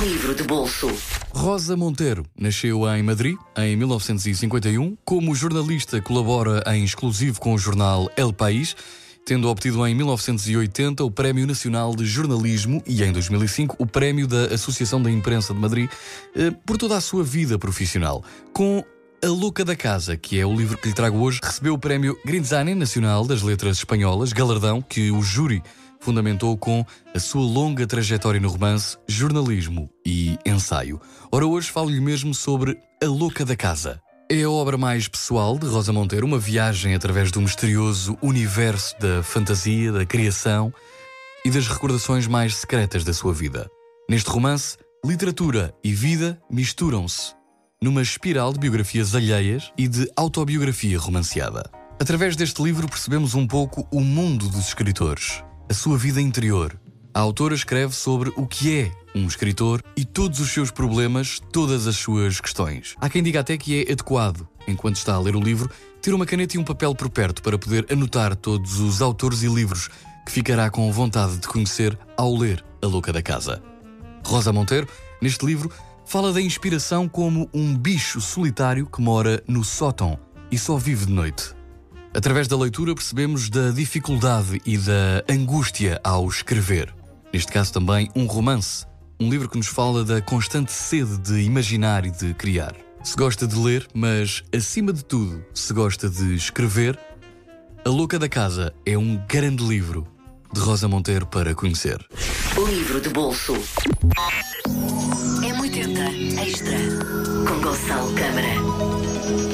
Livro de bolso. Rosa Monteiro nasceu em Madrid em 1951. Como jornalista, colabora em exclusivo com o jornal El País, tendo obtido em 1980 o Prémio Nacional de Jornalismo e em 2005 o Prémio da Associação da Imprensa de Madrid eh, por toda a sua vida profissional. Com a Louca da Casa, que é o livro que lhe trago hoje, recebeu o Prémio Grinzani Nacional das Letras Espanholas, galardão que o júri fundamentou com a sua longa trajetória no romance, jornalismo e ensaio. Ora, hoje falo-lhe mesmo sobre A Louca da Casa. É a obra mais pessoal de Rosa Monteiro, uma viagem através do misterioso universo da fantasia, da criação e das recordações mais secretas da sua vida. Neste romance, literatura e vida misturam-se numa espiral de biografias alheias e de autobiografia romanceada. Através deste livro percebemos um pouco o mundo dos escritores, a sua vida interior. A autora escreve sobre o que é um escritor e todos os seus problemas, todas as suas questões. Há quem diga até que é adequado, enquanto está a ler o livro, ter uma caneta e um papel por perto para poder anotar todos os autores e livros que ficará com vontade de conhecer ao ler A Louca da Casa. Rosa Monteiro, neste livro, fala da inspiração como um bicho solitário que mora no sótão e só vive de noite. Através da leitura percebemos da dificuldade e da angústia ao escrever. Neste caso também um romance, um livro que nos fala da constante sede de imaginar e de criar. Se gosta de ler, mas acima de tudo, se gosta de escrever, A Louca da Casa é um grande livro de Rosa Monteiro para conhecer. Livro de bolso. M80 Extra. Com Gonçalo Câmara.